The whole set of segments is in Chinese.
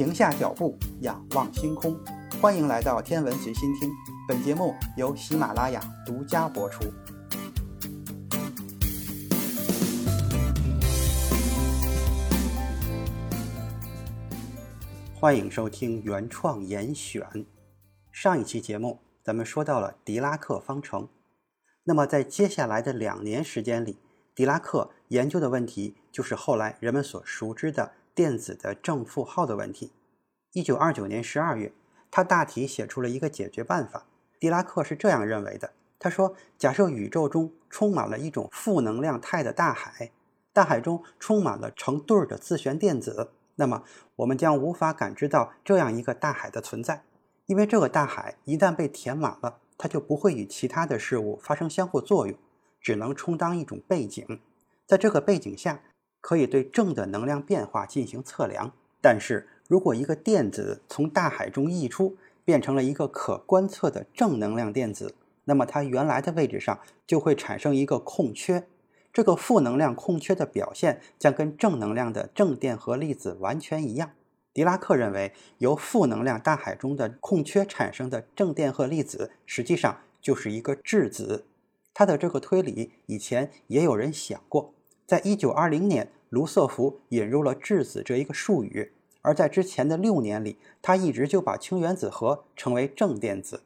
停下脚步，仰望星空。欢迎来到天文随心听，本节目由喜马拉雅独家播出。欢迎收听原创严选。上一期节目咱们说到了狄拉克方程，那么在接下来的两年时间里，狄拉克研究的问题就是后来人们所熟知的电子的正负号的问题。一九二九年十二月，他大体写出了一个解决办法。狄拉克是这样认为的：他说，假设宇宙中充满了一种负能量态的大海，大海中充满了成对儿的自旋电子。那么，我们将无法感知到这样一个大海的存在，因为这个大海一旦被填满了，它就不会与其他的事物发生相互作用，只能充当一种背景。在这个背景下，可以对正的能量变化进行测量。但是如果一个电子从大海中溢出，变成了一个可观测的正能量电子，那么它原来的位置上就会产生一个空缺。这个负能量空缺的表现将跟正能量的正电荷粒子完全一样。狄拉克认为，由负能量大海中的空缺产生的正电荷粒子，实际上就是一个质子。他的这个推理以前也有人想过。在一九二零年，卢瑟福引入了质子这一个术语，而在之前的六年里，他一直就把氢原子核称为正电子。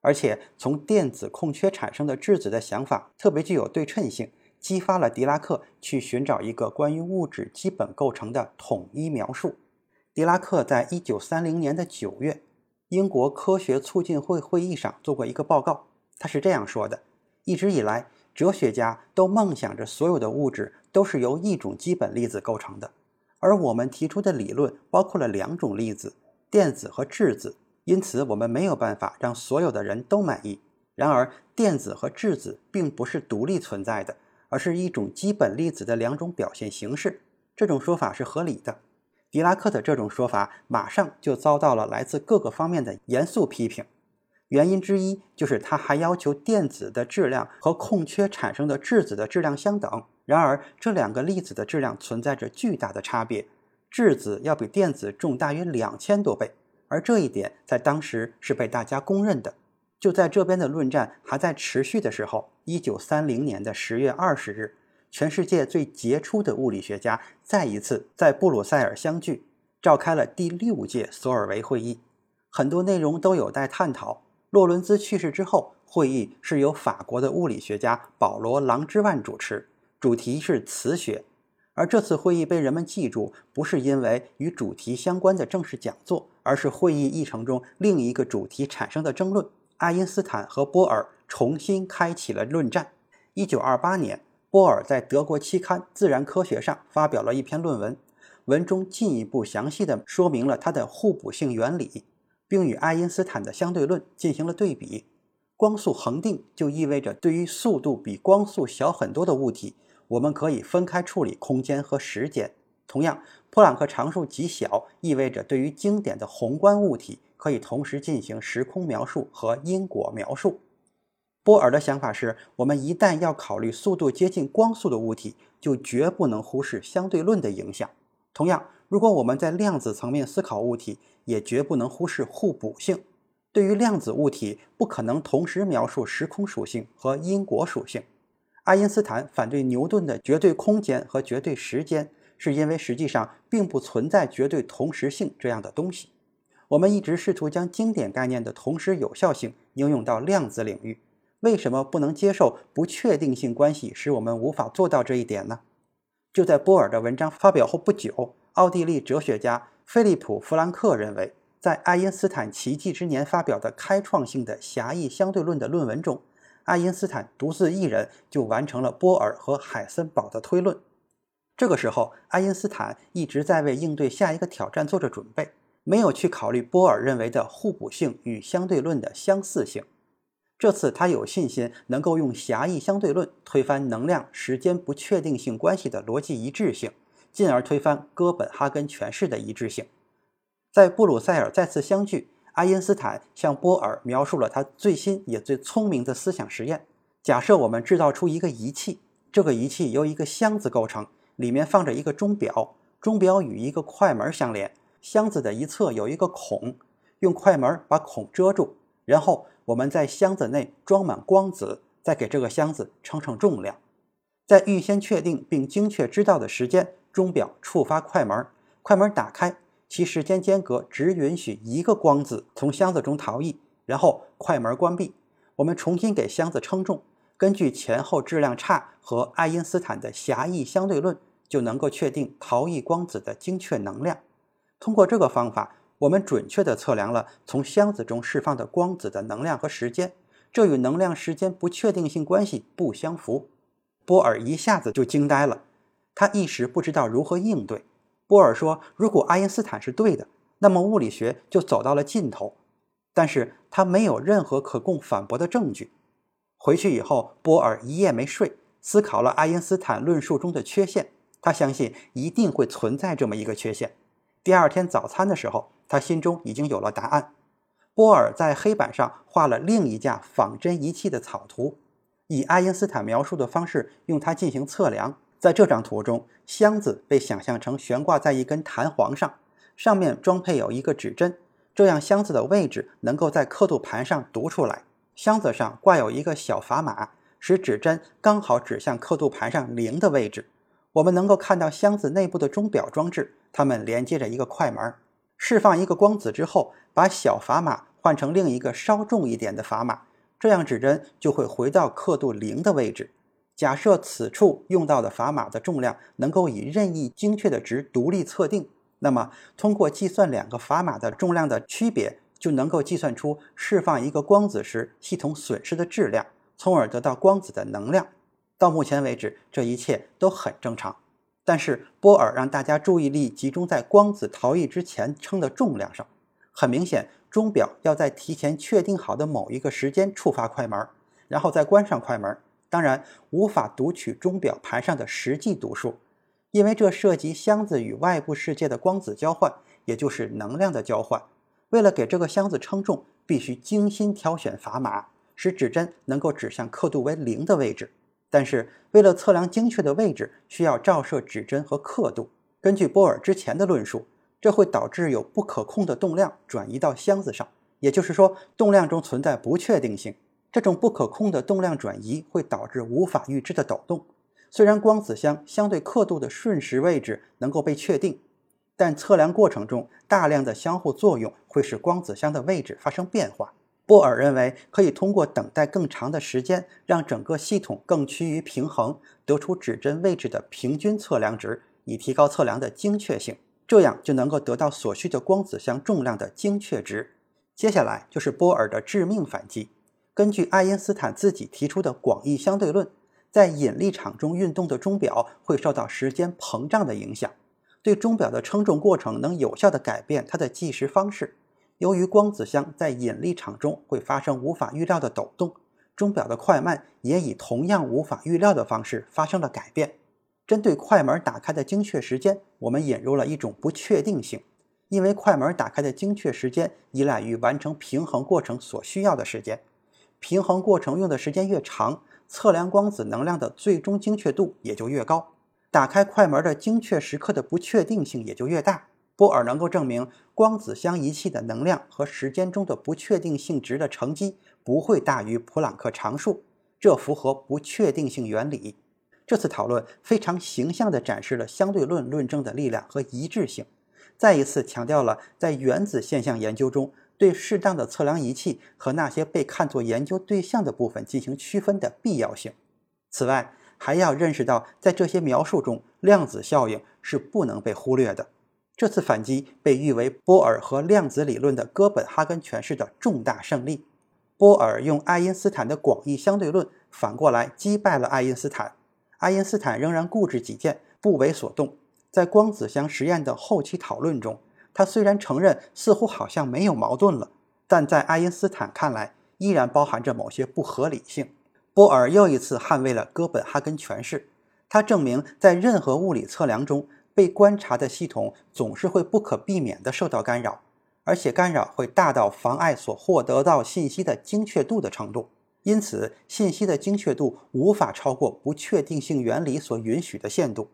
而且，从电子空缺产生的质子的想法特别具有对称性。激发了狄拉克去寻找一个关于物质基本构成的统一描述。狄拉克在一九三零年的九月，英国科学促进会会议上做过一个报告，他是这样说的：一直以来，哲学家都梦想着所有的物质都是由一种基本粒子构成的，而我们提出的理论包括了两种粒子——电子和质子，因此我们没有办法让所有的人都满意。然而，电子和质子并不是独立存在的。而是一种基本粒子的两种表现形式，这种说法是合理的。狄拉克的这种说法马上就遭到了来自各个方面的严肃批评。原因之一就是它还要求电子的质量和空缺产生的质子的质量相等。然而，这两个粒子的质量存在着巨大的差别，质子要比电子重大约两千多倍，而这一点在当时是被大家公认的。就在这边的论战还在持续的时候，一九三零年的十月二十日，全世界最杰出的物理学家再一次在布鲁塞尔相聚，召开了第六届索尔维会议。很多内容都有待探讨。洛伦兹去世之后，会议是由法国的物理学家保罗·朗之万主持，主题是磁学。而这次会议被人们记住，不是因为与主题相关的正式讲座，而是会议议程中另一个主题产生的争论。爱因斯坦和波尔重新开启了论战。一九二八年，波尔在德国期刊《自然科学》上发表了一篇论文，文中进一步详细地说明了它的互补性原理，并与爱因斯坦的相对论进行了对比。光速恒定就意味着，对于速度比光速小很多的物体，我们可以分开处理空间和时间。同样，普朗克常数极小意味着，对于经典的宏观物体。可以同时进行时空描述和因果描述。波尔的想法是，我们一旦要考虑速度接近光速的物体，就绝不能忽视相对论的影响。同样，如果我们在量子层面思考物体，也绝不能忽视互补性。对于量子物体，不可能同时描述时空属性和因果属性。爱因斯坦反对牛顿的绝对空间和绝对时间，是因为实际上并不存在绝对同时性这样的东西。我们一直试图将经典概念的同时有效性应用到量子领域，为什么不能接受不确定性关系使我们无法做到这一点呢？就在波尔的文章发表后不久，奥地利哲学家菲利普·弗兰克认为，在爱因斯坦奇迹之年发表的开创性的狭义相对论的论文中，爱因斯坦独自一人就完成了波尔和海森堡的推论。这个时候，爱因斯坦一直在为应对下一个挑战做着准备。没有去考虑波尔认为的互补性与相对论的相似性。这次他有信心能够用狭义相对论推翻能量时间不确定性关系的逻辑一致性，进而推翻哥本哈根诠释的一致性。在布鲁塞尔再次相聚，爱因斯坦向波尔描述了他最新也最聪明的思想实验：假设我们制造出一个仪器，这个仪器由一个箱子构成，里面放着一个钟表，钟表与一个快门相连。箱子的一侧有一个孔，用快门把孔遮住，然后我们在箱子内装满光子，再给这个箱子称称重量。在预先确定并精确知道的时间，钟表触发快门，快门打开，其时间间隔只允许一个光子从箱子中逃逸，然后快门关闭，我们重新给箱子称重。根据前后质量差和爱因斯坦的狭义相对论，就能够确定逃逸光子的精确能量。通过这个方法，我们准确地测量了从箱子中释放的光子的能量和时间，这与能量时间不确定性关系不相符。波尔一下子就惊呆了，他一时不知道如何应对。波尔说：“如果爱因斯坦是对的，那么物理学就走到了尽头。”但是他没有任何可供反驳的证据。回去以后，波尔一夜没睡，思考了爱因斯坦论述中的缺陷。他相信一定会存在这么一个缺陷。第二天早餐的时候，他心中已经有了答案。波尔在黑板上画了另一架仿真仪器的草图，以爱因斯坦描述的方式用它进行测量。在这张图中，箱子被想象成悬挂在一根弹簧上，上面装配有一个指针，这样箱子的位置能够在刻度盘上读出来。箱子上挂有一个小砝码，使指针刚好指向刻度盘上零的位置。我们能够看到箱子内部的钟表装置，它们连接着一个快门。释放一个光子之后，把小砝码换成另一个稍重一点的砝码，这样指针就会回到刻度零的位置。假设此处用到的砝码的重量能够以任意精确的值独立测定，那么通过计算两个砝码的重量的区别。就能够计算出释放一个光子时系统损失的质量，从而得到光子的能量。到目前为止，这一切都很正常。但是波尔让大家注意力集中在光子逃逸之前称的重量上。很明显，钟表要在提前确定好的某一个时间触发快门，然后再关上快门。当然，无法读取钟表盘上的实际读数，因为这涉及箱子与外部世界的光子交换，也就是能量的交换。为了给这个箱子称重，必须精心挑选砝码，使指针能够指向刻度为零的位置。但是，为了测量精确的位置，需要照射指针和刻度。根据波尔之前的论述，这会导致有不可控的动量转移到箱子上，也就是说，动量中存在不确定性。这种不可控的动量转移会导致无法预知的抖动。虽然光子箱相对刻度的瞬时位置能够被确定。但测量过程中，大量的相互作用会使光子箱的位置发生变化。波尔认为，可以通过等待更长的时间，让整个系统更趋于平衡，得出指针位置的平均测量值，以提高测量的精确性。这样就能够得到所需的光子箱重量的精确值。接下来就是波尔的致命反击。根据爱因斯坦自己提出的广义相对论，在引力场中运动的钟表会受到时间膨胀的影响。对钟表的称重过程能有效地改变它的计时方式。由于光子箱在引力场中会发生无法预料的抖动，钟表的快慢也以同样无法预料的方式发生了改变。针对快门打开的精确时间，我们引入了一种不确定性，因为快门打开的精确时间依赖于完成平衡过程所需要的时间。平衡过程用的时间越长，测量光子能量的最终精确度也就越高。打开快门的精确时刻的不确定性也就越大。波尔能够证明光子相仪器的能量和时间中的不确定性值的乘积不会大于普朗克常数，这符合不确定性原理。这次讨论非常形象地展示了相对论论证的力量和一致性，再一次强调了在原子现象研究中对适当的测量仪器和那些被看作研究对象的部分进行区分的必要性。此外，还要认识到，在这些描述中，量子效应是不能被忽略的。这次反击被誉为波尔和量子理论的哥本哈根诠释的重大胜利。波尔用爱因斯坦的广义相对论反过来击败了爱因斯坦。爱因斯坦仍然固执己见，不为所动。在光子箱实验的后期讨论中，他虽然承认似乎好像没有矛盾了，但在爱因斯坦看来，依然包含着某些不合理性。波尔又一次捍卫了哥本哈根诠释，他证明在任何物理测量中，被观察的系统总是会不可避免地受到干扰，而且干扰会大到妨碍所获得到信息的精确度的程度。因此，信息的精确度无法超过不确定性原理所允许的限度。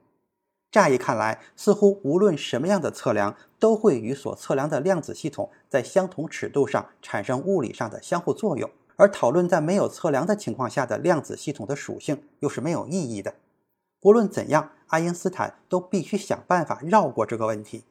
乍一看来，似乎无论什么样的测量，都会与所测量的量子系统在相同尺度上产生物理上的相互作用。而讨论在没有测量的情况下的量子系统的属性，又是没有意义的。无论怎样，爱因斯坦都必须想办法绕过这个问题。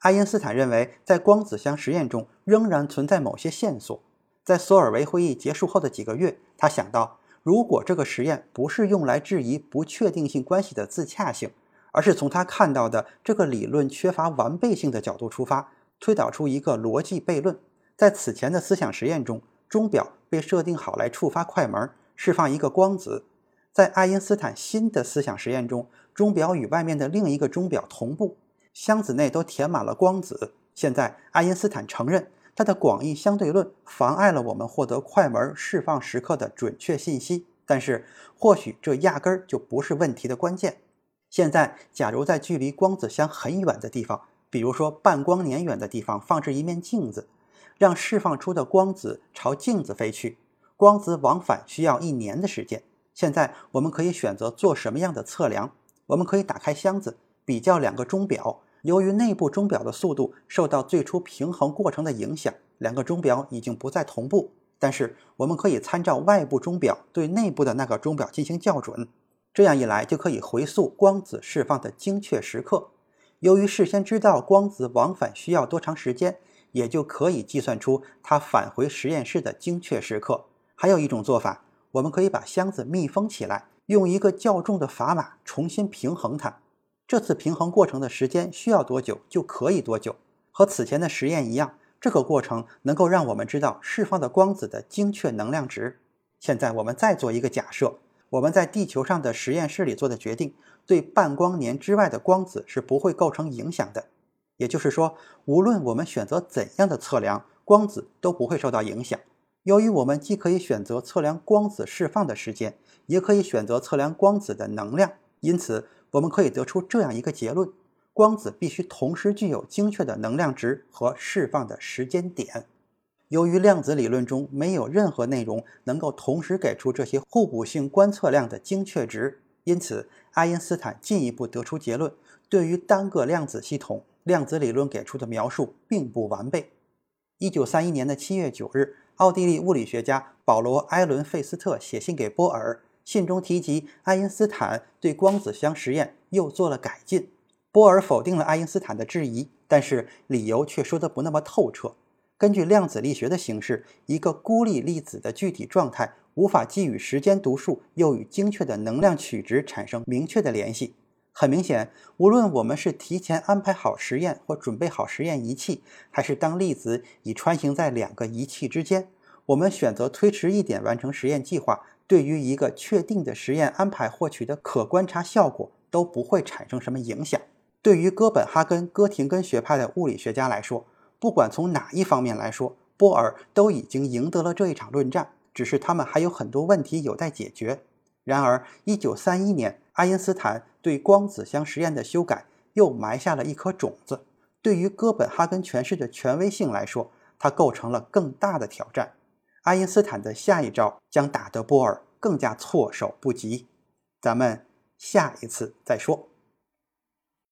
爱因斯坦认为，在光子箱实验中仍然存在某些线索。在索尔维会议结束后的几个月，他想到，如果这个实验不是用来质疑不确定性关系的自洽性，而是从他看到的这个理论缺乏完备性的角度出发，推导出一个逻辑悖论。在此前的思想实验中，钟表被设定好来触发快门，释放一个光子。在爱因斯坦新的思想实验中，钟表与外面的另一个钟表同步，箱子内都填满了光子。现在，爱因斯坦承认他的广义相对论妨碍了我们获得快门释放时刻的准确信息，但是或许这压根儿就不是问题的关键。现在，假如在距离光子箱很远的地方，比如说半光年远的地方，放置一面镜子，让释放出的光子朝镜子飞去，光子往返需要一年的时间。现在，我们可以选择做什么样的测量？我们可以打开箱子，比较两个钟表。由于内部钟表的速度受到最初平衡过程的影响，两个钟表已经不再同步。但是，我们可以参照外部钟表对内部的那个钟表进行校准。这样一来，就可以回溯光子释放的精确时刻。由于事先知道光子往返需要多长时间，也就可以计算出它返回实验室的精确时刻。还有一种做法，我们可以把箱子密封起来，用一个较重的砝码重新平衡它。这次平衡过程的时间需要多久，就可以多久。和此前的实验一样，这个过程能够让我们知道释放的光子的精确能量值。现在我们再做一个假设。我们在地球上的实验室里做的决定，对半光年之外的光子是不会构成影响的。也就是说，无论我们选择怎样的测量，光子都不会受到影响。由于我们既可以选择测量光子释放的时间，也可以选择测量光子的能量，因此我们可以得出这样一个结论：光子必须同时具有精确的能量值和释放的时间点。由于量子理论中没有任何内容能够同时给出这些互补性观测量的精确值，因此爱因斯坦进一步得出结论：对于单个量子系统，量子理论给出的描述并不完备。一九三一年的七月九日，奥地利物理学家保罗·埃伦费斯特写信给波尔，信中提及爱因斯坦对光子箱实验又做了改进。波尔否定了爱因斯坦的质疑，但是理由却说得不那么透彻。根据量子力学的形式，一个孤立粒子的具体状态无法既与时间读数，又与精确的能量取值产生明确的联系。很明显，无论我们是提前安排好实验或准备好实验仪器，还是当粒子已穿行在两个仪器之间，我们选择推迟一点完成实验计划，对于一个确定的实验安排获取的可观察效果都不会产生什么影响。对于哥本哈根哥廷根学派的物理学家来说，不管从哪一方面来说，波尔都已经赢得了这一场论战，只是他们还有很多问题有待解决。然而，1931年，爱因斯坦对光子箱实验的修改又埋下了一颗种子。对于哥本哈根诠释的权威性来说，它构成了更大的挑战。爱因斯坦的下一招将打得波尔更加措手不及。咱们下一次再说。